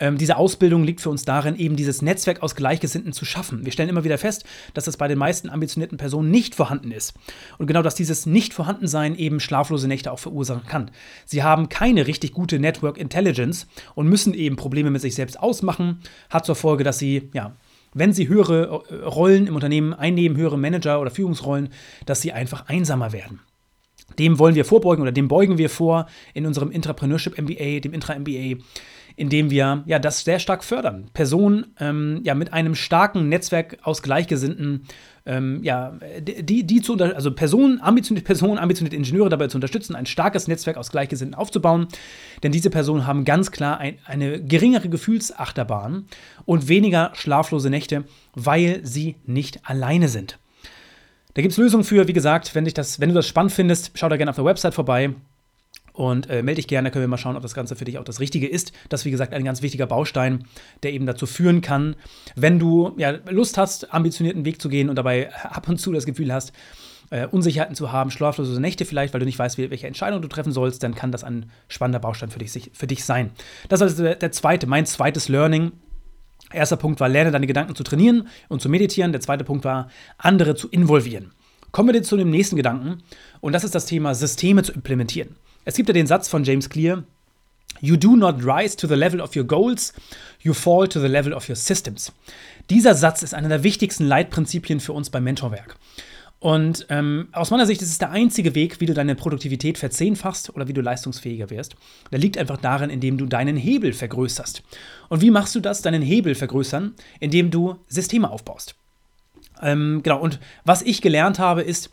Ähm, diese Ausbildung liegt für uns darin, eben dieses Netzwerk aus Gleichgesinnten zu schaffen. Wir stellen immer wieder fest, dass das bei den meisten ambitionierten Personen nicht vorhanden ist. Und genau, dass dieses Nicht-Vorhandensein eben schlaflose Nächte auch verursachen kann. Sie haben keine richtig gute Network Intelligence und müssen eben Probleme mit sich selbst ausmachen, hat zur Folge, dass sie, ja, wenn sie höhere äh, Rollen im Unternehmen einnehmen, höhere Manager- oder Führungsrollen, dass sie einfach einsamer werden. Dem wollen wir vorbeugen oder dem beugen wir vor in unserem Entrepreneurship MBA, dem Intra MBA, indem wir ja das sehr stark fördern. Personen ähm, ja mit einem starken Netzwerk aus Gleichgesinnten, ähm, ja, die, die zu also Personen, ambitionierte Personen, ambitionierte Ingenieure dabei zu unterstützen, ein starkes Netzwerk aus Gleichgesinnten aufzubauen. Denn diese Personen haben ganz klar ein, eine geringere Gefühlsachterbahn und weniger schlaflose Nächte, weil sie nicht alleine sind. Da gibt es Lösungen für, wie gesagt, wenn, dich das, wenn du das spannend findest, schau da gerne auf der Website vorbei und äh, melde dich gerne, da können wir mal schauen, ob das Ganze für dich auch das Richtige ist. Das ist, wie gesagt, ein ganz wichtiger Baustein, der eben dazu führen kann, wenn du ja, Lust hast, ambitionierten Weg zu gehen und dabei ab und zu das Gefühl hast, äh, Unsicherheiten zu haben, schlaflose Nächte vielleicht, weil du nicht weißt, welche Entscheidung du treffen sollst, dann kann das ein spannender Baustein für dich, für dich sein. Das ist also der, der zweite, mein zweites Learning Erster Punkt war, lerne deine Gedanken zu trainieren und zu meditieren. Der zweite Punkt war, andere zu involvieren. Kommen wir jetzt zu dem nächsten Gedanken und das ist das Thema Systeme zu implementieren. Es gibt ja den Satz von James Clear, You do not rise to the level of your goals, you fall to the level of your systems. Dieser Satz ist einer der wichtigsten Leitprinzipien für uns beim Mentorwerk. Und ähm, aus meiner Sicht ist es der einzige Weg, wie du deine Produktivität verzehnfachst oder wie du leistungsfähiger wirst. Der liegt einfach darin, indem du deinen Hebel vergrößerst. Und wie machst du das, deinen Hebel vergrößern? Indem du Systeme aufbaust. Ähm, genau, und was ich gelernt habe, ist,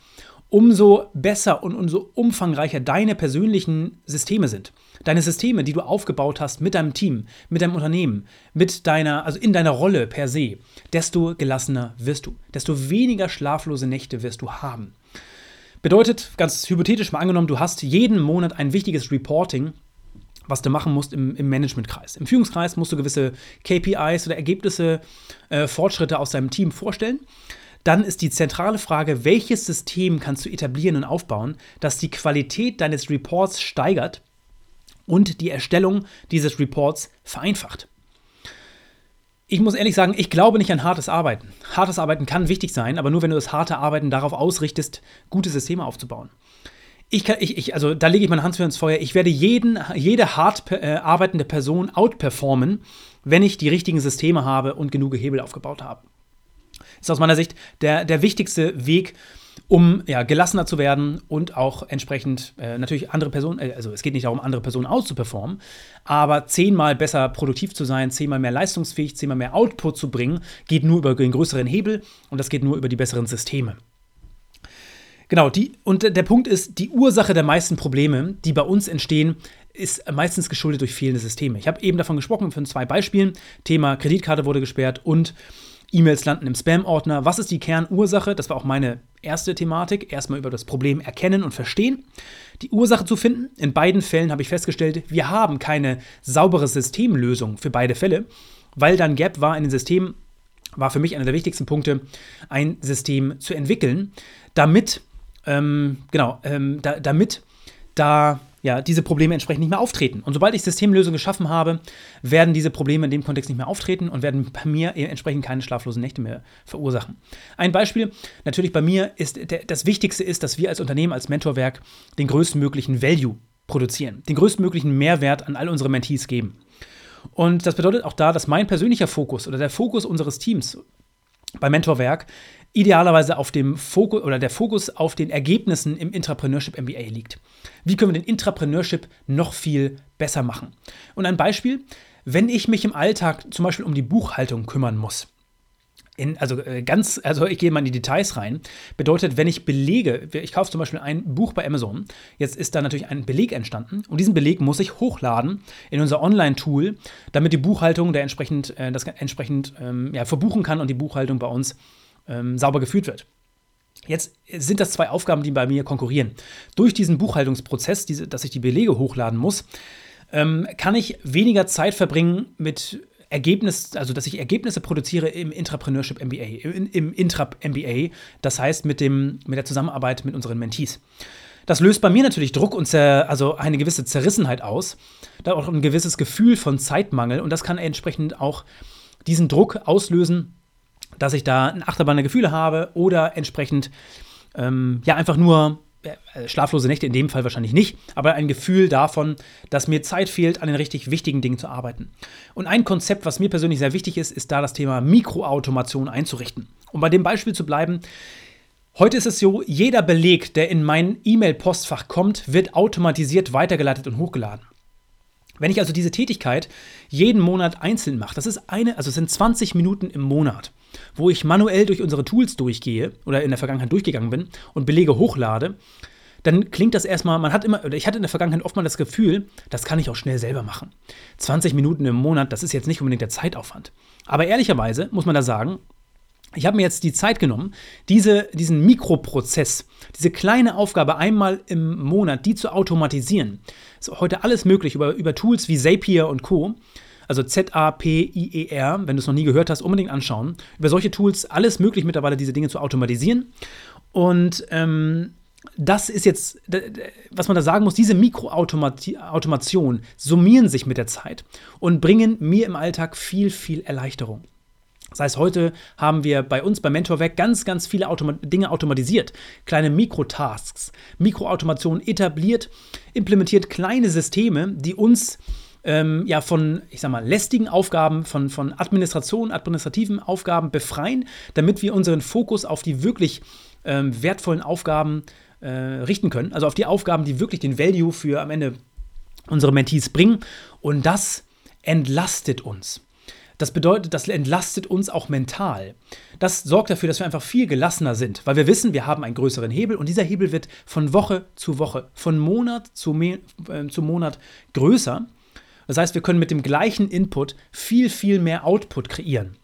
umso besser und umso umfangreicher deine persönlichen Systeme sind. Deine Systeme, die du aufgebaut hast mit deinem Team, mit deinem Unternehmen, mit deiner, also in deiner Rolle per se, desto gelassener wirst du, desto weniger schlaflose Nächte wirst du haben. Bedeutet, ganz hypothetisch mal angenommen, du hast jeden Monat ein wichtiges Reporting, was du machen musst im, im Managementkreis. Im Führungskreis musst du gewisse KPIs oder Ergebnisse, äh, Fortschritte aus deinem Team vorstellen dann ist die zentrale Frage, welches System kannst du etablieren und aufbauen, das die Qualität deines Reports steigert und die Erstellung dieses Reports vereinfacht. Ich muss ehrlich sagen, ich glaube nicht an hartes Arbeiten. Hartes Arbeiten kann wichtig sein, aber nur wenn du das harte Arbeiten darauf ausrichtest, gute Systeme aufzubauen. Ich kann, ich, ich, also da lege ich meine Hand für ins Feuer. Ich werde jeden, jede hart äh, arbeitende Person outperformen, wenn ich die richtigen Systeme habe und genug Hebel aufgebaut habe ist aus meiner Sicht der, der wichtigste Weg, um ja, gelassener zu werden und auch entsprechend äh, natürlich andere Personen, äh, also es geht nicht darum, andere Personen auszuperformen, aber zehnmal besser produktiv zu sein, zehnmal mehr leistungsfähig, zehnmal mehr Output zu bringen, geht nur über den größeren Hebel und das geht nur über die besseren Systeme. Genau, die, und der Punkt ist, die Ursache der meisten Probleme, die bei uns entstehen, ist meistens geschuldet durch fehlende Systeme. Ich habe eben davon gesprochen, von zwei Beispielen. Thema Kreditkarte wurde gesperrt und E-Mails landen im Spam-Ordner. Was ist die Kernursache? Das war auch meine erste Thematik. Erstmal über das Problem erkennen und verstehen. Die Ursache zu finden. In beiden Fällen habe ich festgestellt, wir haben keine saubere Systemlösung für beide Fälle, weil dann Gap war in den Systemen, war für mich einer der wichtigsten Punkte, ein System zu entwickeln, damit, ähm, genau, ähm, da, damit da ja, diese Probleme entsprechend nicht mehr auftreten. Und sobald ich Systemlösungen geschaffen habe, werden diese Probleme in dem Kontext nicht mehr auftreten und werden bei mir entsprechend keine schlaflosen Nächte mehr verursachen. Ein Beispiel, natürlich bei mir ist das Wichtigste ist, dass wir als Unternehmen, als Mentorwerk den größtmöglichen Value produzieren, den größtmöglichen Mehrwert an all unsere Mentees geben. Und das bedeutet auch da, dass mein persönlicher Fokus oder der Fokus unseres Teams bei Mentorwerk idealerweise auf dem Fokus oder der Fokus auf den Ergebnissen im Intrapreneurship MBA liegt. Wie können wir den Intrapreneurship noch viel besser machen? Und ein Beispiel, wenn ich mich im Alltag zum Beispiel um die Buchhaltung kümmern muss, in, also äh, ganz, also ich gehe mal in die Details rein. Bedeutet, wenn ich Belege, ich kaufe zum Beispiel ein Buch bei Amazon, jetzt ist da natürlich ein Beleg entstanden und diesen Beleg muss ich hochladen in unser Online-Tool, damit die Buchhaltung der entsprechend, äh, das entsprechend ähm, ja, verbuchen kann und die Buchhaltung bei uns ähm, sauber geführt wird. Jetzt sind das zwei Aufgaben, die bei mir konkurrieren. Durch diesen Buchhaltungsprozess, diese, dass ich die Belege hochladen muss, ähm, kann ich weniger Zeit verbringen mit Ergebnis, also dass ich Ergebnisse produziere im Intrapreneurship MBA, im, im Intrap MBA, das heißt mit, dem, mit der Zusammenarbeit mit unseren Mentees. Das löst bei mir natürlich Druck und zer, also eine gewisse Zerrissenheit aus, da auch ein gewisses Gefühl von Zeitmangel und das kann entsprechend auch diesen Druck auslösen, dass ich da ein Achterbahn der Gefühle habe oder entsprechend ähm, ja einfach nur schlaflose Nächte in dem Fall wahrscheinlich nicht, aber ein Gefühl davon, dass mir Zeit fehlt, an den richtig wichtigen Dingen zu arbeiten. Und ein Konzept, was mir persönlich sehr wichtig ist, ist da das Thema Mikroautomation einzurichten. Um bei dem Beispiel zu bleiben, heute ist es so, jeder Beleg, der in mein E-Mail-Postfach kommt, wird automatisiert weitergeleitet und hochgeladen. Wenn ich also diese Tätigkeit jeden Monat einzeln mache, das ist eine, also es sind 20 Minuten im Monat, wo ich manuell durch unsere Tools durchgehe oder in der Vergangenheit durchgegangen bin und Belege hochlade, dann klingt das erstmal, man hat immer, oder ich hatte in der Vergangenheit oft mal das Gefühl, das kann ich auch schnell selber machen. 20 Minuten im Monat, das ist jetzt nicht unbedingt der Zeitaufwand. Aber ehrlicherweise muss man da sagen, ich habe mir jetzt die Zeit genommen, diese, diesen Mikroprozess, diese kleine Aufgabe einmal im Monat, die zu automatisieren. Ist heute alles möglich über, über Tools wie Zapier und Co. Also Z-A-P-I-E-R, wenn du es noch nie gehört hast, unbedingt anschauen. Über solche Tools alles möglich mittlerweile, diese Dinge zu automatisieren. Und ähm, das ist jetzt, was man da sagen muss, diese Mikroautomation summieren sich mit der Zeit und bringen mir im Alltag viel, viel Erleichterung. Das heißt, heute haben wir bei uns bei Mentorwerk ganz, ganz viele Automa Dinge automatisiert. Kleine Mikrotasks, Mikroautomation etabliert, implementiert kleine Systeme, die uns ähm, ja von, ich sag mal, lästigen Aufgaben, von, von Administration, administrativen Aufgaben befreien, damit wir unseren Fokus auf die wirklich ähm, wertvollen Aufgaben äh, richten können. Also auf die Aufgaben, die wirklich den Value für am Ende unsere Mentees bringen. Und das entlastet uns. Das bedeutet, das entlastet uns auch mental. Das sorgt dafür, dass wir einfach viel gelassener sind, weil wir wissen, wir haben einen größeren Hebel und dieser Hebel wird von Woche zu Woche, von Monat zu, äh, zu Monat größer. Das heißt, wir können mit dem gleichen Input viel, viel mehr Output kreieren.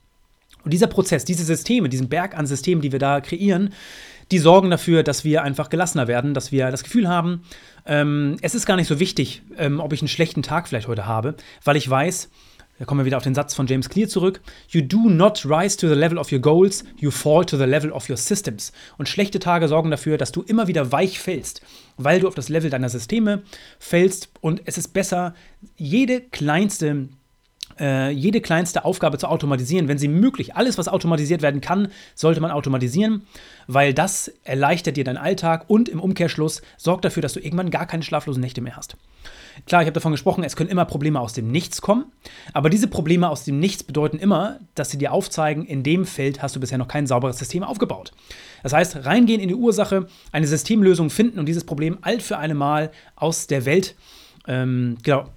Und dieser Prozess, diese Systeme, diesen Berg an Systemen, die wir da kreieren, die sorgen dafür, dass wir einfach gelassener werden, dass wir das Gefühl haben, ähm, es ist gar nicht so wichtig, ähm, ob ich einen schlechten Tag vielleicht heute habe, weil ich weiß, da kommen wir wieder auf den Satz von James Clear zurück. You do not rise to the level of your goals, you fall to the level of your systems. Und schlechte Tage sorgen dafür, dass du immer wieder weich fällst, weil du auf das Level deiner Systeme fällst. Und es ist besser, jede kleinste äh, jede kleinste Aufgabe zu automatisieren, wenn sie möglich. Alles, was automatisiert werden kann, sollte man automatisieren, weil das erleichtert dir deinen Alltag und im Umkehrschluss sorgt dafür, dass du irgendwann gar keine schlaflosen Nächte mehr hast. Klar, ich habe davon gesprochen, es können immer Probleme aus dem Nichts kommen, aber diese Probleme aus dem Nichts bedeuten immer, dass sie dir aufzeigen, in dem Feld hast du bisher noch kein sauberes System aufgebaut. Das heißt, reingehen in die Ursache, eine Systemlösung finden und dieses Problem alt für eine Mal aus der Welt ähm, genau,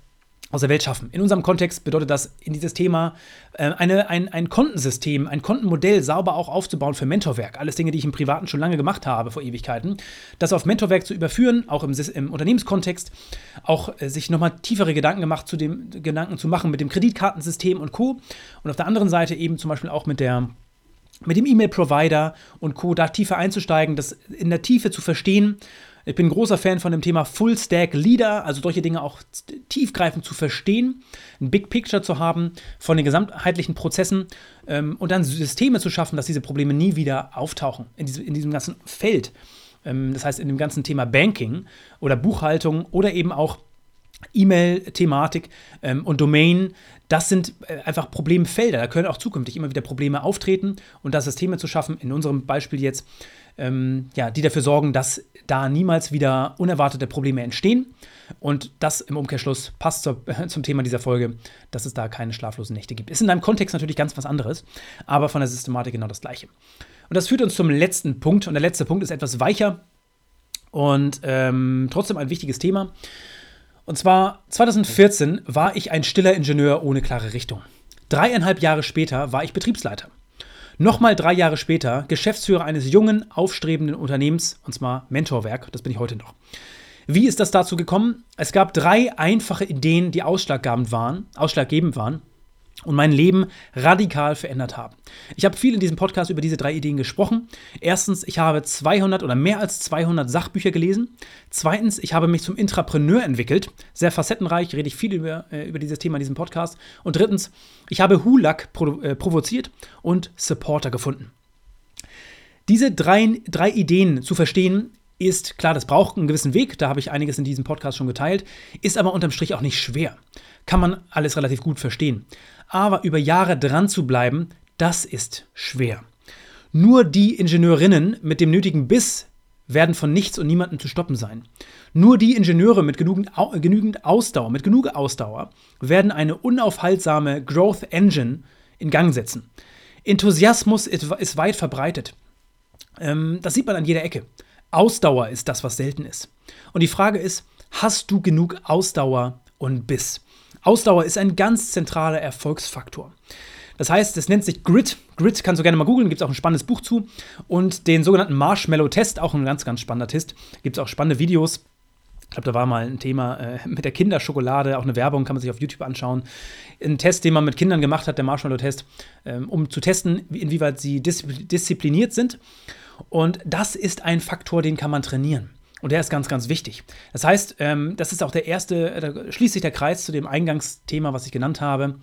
aus der Welt schaffen. In unserem Kontext bedeutet das, in dieses Thema äh, eine, ein, ein Kontensystem, ein Kontenmodell sauber auch aufzubauen für Mentorwerk. Alles Dinge, die ich im Privaten schon lange gemacht habe, vor Ewigkeiten. Das auf Mentorwerk zu überführen, auch im, im Unternehmenskontext, auch äh, sich nochmal tiefere Gedanken gemacht zu dem, Gedanken zu machen mit dem Kreditkartensystem und Co. Und auf der anderen Seite eben zum Beispiel auch mit der mit dem E-Mail-Provider und Co. da tiefer einzusteigen, das in der Tiefe zu verstehen ich bin ein großer Fan von dem Thema Full Stack Leader, also solche Dinge auch tiefgreifend zu verstehen, ein Big Picture zu haben von den gesamtheitlichen Prozessen ähm, und dann Systeme zu schaffen, dass diese Probleme nie wieder auftauchen in, diesem, in diesem ganzen Feld. Ähm, das heißt, in dem ganzen Thema Banking oder Buchhaltung oder eben auch E-Mail-Thematik ähm, und Domain, das sind äh, einfach Problemfelder. Da können auch zukünftig immer wieder Probleme auftreten und da Systeme zu schaffen, in unserem Beispiel jetzt, ähm, ja, die dafür sorgen, dass da niemals wieder unerwartete Probleme entstehen. Und das im Umkehrschluss passt zur, zum Thema dieser Folge, dass es da keine schlaflosen Nächte gibt. Ist in deinem Kontext natürlich ganz was anderes, aber von der Systematik genau das gleiche. Und das führt uns zum letzten Punkt. Und der letzte Punkt ist etwas weicher und ähm, trotzdem ein wichtiges Thema. Und zwar 2014 war ich ein stiller Ingenieur ohne klare Richtung. Dreieinhalb Jahre später war ich Betriebsleiter. Nochmal drei Jahre später Geschäftsführer eines jungen, aufstrebenden Unternehmens, und zwar Mentorwerk, das bin ich heute noch. Wie ist das dazu gekommen? Es gab drei einfache Ideen, die ausschlaggebend waren, ausschlaggebend waren und mein Leben radikal verändert haben. Ich habe viel in diesem Podcast über diese drei Ideen gesprochen. Erstens, ich habe 200 oder mehr als 200 Sachbücher gelesen. Zweitens, ich habe mich zum Intrapreneur entwickelt. Sehr facettenreich, rede ich viel über, äh, über dieses Thema in diesem Podcast. Und drittens, ich habe Hulak provo äh, provoziert und Supporter gefunden. Diese drei, drei Ideen zu verstehen, ist klar, das braucht einen gewissen Weg. Da habe ich einiges in diesem Podcast schon geteilt. Ist aber unterm Strich auch nicht schwer. Kann man alles relativ gut verstehen. Aber über Jahre dran zu bleiben, das ist schwer. Nur die Ingenieurinnen mit dem nötigen Biss werden von nichts und niemandem zu stoppen sein. Nur die Ingenieure mit genügend, genügend Ausdauer, mit genug Ausdauer, werden eine unaufhaltsame Growth Engine in Gang setzen. Enthusiasmus ist weit verbreitet. Ähm, das sieht man an jeder Ecke. Ausdauer ist das, was selten ist. Und die Frage ist, hast du genug Ausdauer und Biss? Ausdauer ist ein ganz zentraler Erfolgsfaktor. Das heißt, es nennt sich Grit. Grit kannst du gerne mal googeln, gibt es auch ein spannendes Buch zu. Und den sogenannten Marshmallow-Test, auch ein ganz, ganz spannender Test. Gibt es auch spannende Videos. Ich glaube, da war mal ein Thema äh, mit der Kinderschokolade, auch eine Werbung, kann man sich auf YouTube anschauen. Ein Test, den man mit Kindern gemacht hat, der Marshmallow-Test, ähm, um zu testen, inwieweit sie dis diszipliniert sind. Und das ist ein Faktor, den kann man trainieren. Und der ist ganz, ganz wichtig. Das heißt, ähm, das ist auch der erste, da schließt sich der Kreis zu dem Eingangsthema, was ich genannt habe.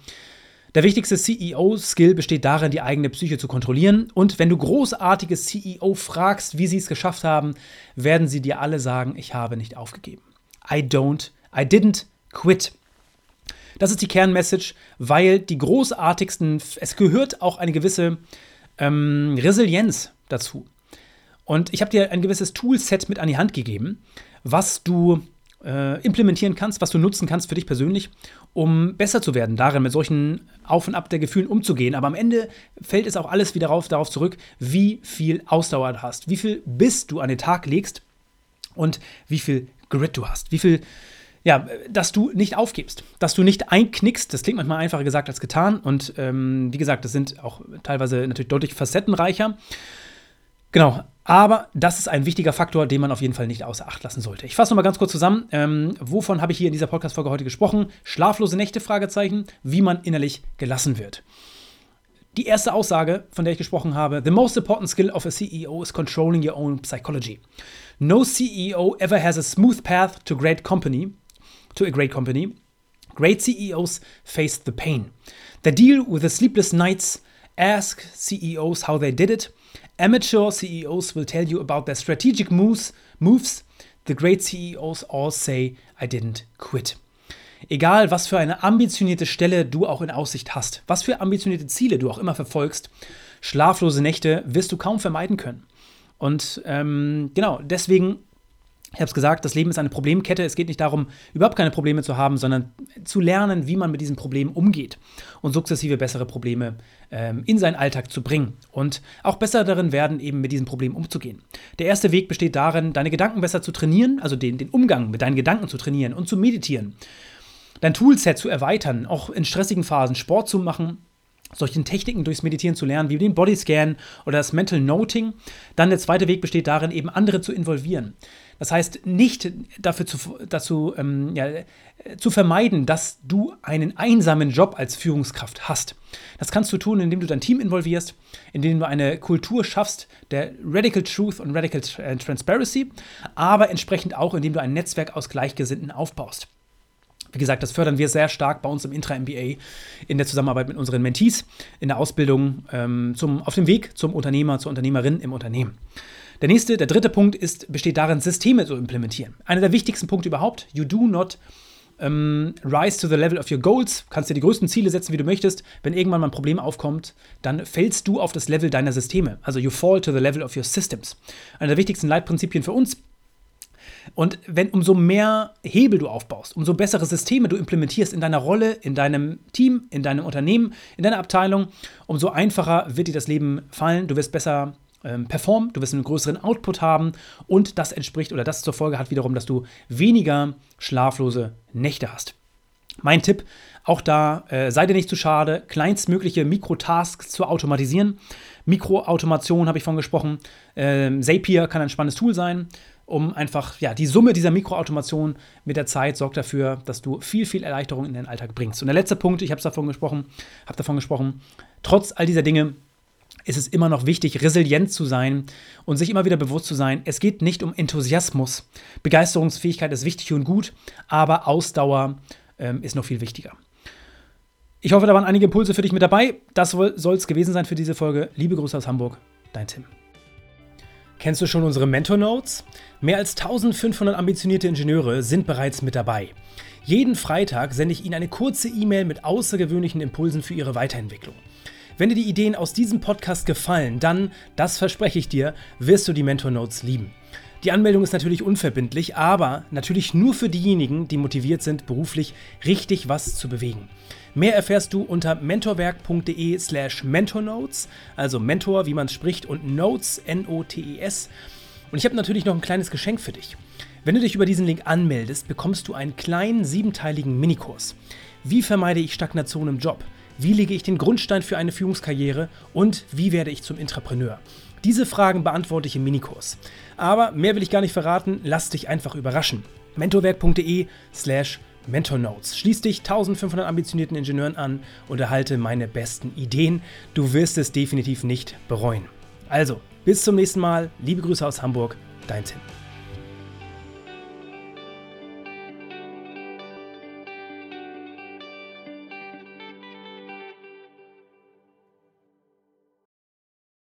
Der wichtigste CEO-Skill besteht darin, die eigene Psyche zu kontrollieren. Und wenn du großartige CEO fragst, wie sie es geschafft haben, werden sie dir alle sagen, ich habe nicht aufgegeben. I don't, I didn't quit. Das ist die Kernmessage, weil die großartigsten, es gehört auch eine gewisse ähm, Resilienz dazu. Und ich habe dir ein gewisses Toolset mit an die Hand gegeben, was du äh, implementieren kannst, was du nutzen kannst für dich persönlich, um besser zu werden, darin mit solchen Auf und Ab der Gefühlen umzugehen. Aber am Ende fällt es auch alles wieder darauf, darauf zurück, wie viel Ausdauer du hast, wie viel Biss du an den Tag legst und wie viel Grit du hast, wie viel ja, dass du nicht aufgibst, dass du nicht einknickst. Das klingt manchmal einfacher gesagt als getan. Und ähm, wie gesagt, das sind auch teilweise natürlich deutlich facettenreicher. Genau, aber das ist ein wichtiger Faktor, den man auf jeden Fall nicht außer Acht lassen sollte. Ich fasse nochmal ganz kurz zusammen. Ähm, wovon habe ich hier in dieser Podcast-Folge heute gesprochen? Schlaflose Nächte, Fragezeichen, wie man innerlich gelassen wird. Die erste Aussage, von der ich gesprochen habe, the most important skill of a CEO is controlling your own psychology. No CEO ever has a smooth path to great company, to a great company. Great CEOs face the pain. They deal with the sleepless nights, ask CEOs how they did it, Amateur CEOs will tell you about their strategic moves. moves. The great CEOs all say, I didn't quit. Egal, was für eine ambitionierte Stelle du auch in Aussicht hast, was für ambitionierte Ziele du auch immer verfolgst, schlaflose Nächte wirst du kaum vermeiden können. Und ähm, genau, deswegen ich habe es gesagt, das Leben ist eine Problemkette. Es geht nicht darum, überhaupt keine Probleme zu haben, sondern zu lernen, wie man mit diesen Problemen umgeht und sukzessive bessere Probleme ähm, in seinen Alltag zu bringen und auch besser darin werden, eben mit diesen Problemen umzugehen. Der erste Weg besteht darin, deine Gedanken besser zu trainieren, also den, den Umgang mit deinen Gedanken zu trainieren und zu meditieren. Dein Toolset zu erweitern, auch in stressigen Phasen Sport zu machen, solchen Techniken durchs Meditieren zu lernen, wie den Bodyscan oder das Mental Noting. Dann der zweite Weg besteht darin, eben andere zu involvieren. Das heißt, nicht dafür zu, dazu ähm, ja, zu vermeiden, dass du einen einsamen Job als Führungskraft hast. Das kannst du tun, indem du dein Team involvierst, indem du eine Kultur schaffst der Radical Truth und Radical äh, Transparency, aber entsprechend auch, indem du ein Netzwerk aus Gleichgesinnten aufbaust. Wie gesagt, das fördern wir sehr stark bei uns im Intra-MBA in der Zusammenarbeit mit unseren Mentees in der Ausbildung ähm, zum, auf dem Weg zum Unternehmer, zur Unternehmerin im Unternehmen. Der nächste, der dritte Punkt ist, besteht darin, Systeme zu implementieren. Einer der wichtigsten Punkte überhaupt, you do not ähm, rise to the level of your goals, kannst dir die größten Ziele setzen, wie du möchtest. Wenn irgendwann mal ein Problem aufkommt, dann fällst du auf das Level deiner Systeme. Also you fall to the level of your systems. Einer der wichtigsten Leitprinzipien für uns. Und wenn umso mehr Hebel du aufbaust, umso bessere Systeme du implementierst in deiner Rolle, in deinem Team, in deinem Unternehmen, in deiner Abteilung, umso einfacher wird dir das Leben fallen. Du wirst besser ähm, performen, du wirst einen größeren Output haben und das entspricht oder das zur Folge hat wiederum, dass du weniger schlaflose Nächte hast. Mein Tipp, auch da äh, sei dir nicht zu schade, kleinstmögliche Mikrotasks zu automatisieren. Mikroautomation habe ich von gesprochen. Ähm, Zapier kann ein spannendes Tool sein, um einfach, ja, die Summe dieser Mikroautomation mit der Zeit sorgt dafür, dass du viel, viel Erleichterung in den Alltag bringst. Und der letzte Punkt, ich habe davon gesprochen, habe davon gesprochen, trotz all dieser Dinge ist es immer noch wichtig, resilient zu sein und sich immer wieder bewusst zu sein, es geht nicht um Enthusiasmus. Begeisterungsfähigkeit ist wichtig und gut, aber Ausdauer ähm, ist noch viel wichtiger. Ich hoffe, da waren einige Impulse für dich mit dabei. Das soll es gewesen sein für diese Folge. Liebe Grüße aus Hamburg, dein Tim. Kennst du schon unsere Mentor Notes? Mehr als 1500 ambitionierte Ingenieure sind bereits mit dabei. Jeden Freitag sende ich Ihnen eine kurze E-Mail mit außergewöhnlichen Impulsen für Ihre Weiterentwicklung. Wenn dir die Ideen aus diesem Podcast gefallen, dann, das verspreche ich dir, wirst du die Mentor Notes lieben. Die Anmeldung ist natürlich unverbindlich, aber natürlich nur für diejenigen, die motiviert sind, beruflich richtig was zu bewegen. Mehr erfährst du unter mentorwerk.de slash mentornotes, also Mentor, wie man es spricht, und Notes, N-O-T-E-S. Und ich habe natürlich noch ein kleines Geschenk für dich. Wenn du dich über diesen Link anmeldest, bekommst du einen kleinen siebenteiligen Minikurs. Wie vermeide ich Stagnation im Job? Wie lege ich den Grundstein für eine Führungskarriere und wie werde ich zum Intrapreneur? Diese Fragen beantworte ich im Minikurs. Aber mehr will ich gar nicht verraten, lass dich einfach überraschen. mentorwerk.de slash mentornotes. Schließ dich 1500 ambitionierten Ingenieuren an und erhalte meine besten Ideen. Du wirst es definitiv nicht bereuen. Also, bis zum nächsten Mal. Liebe Grüße aus Hamburg, dein Tim.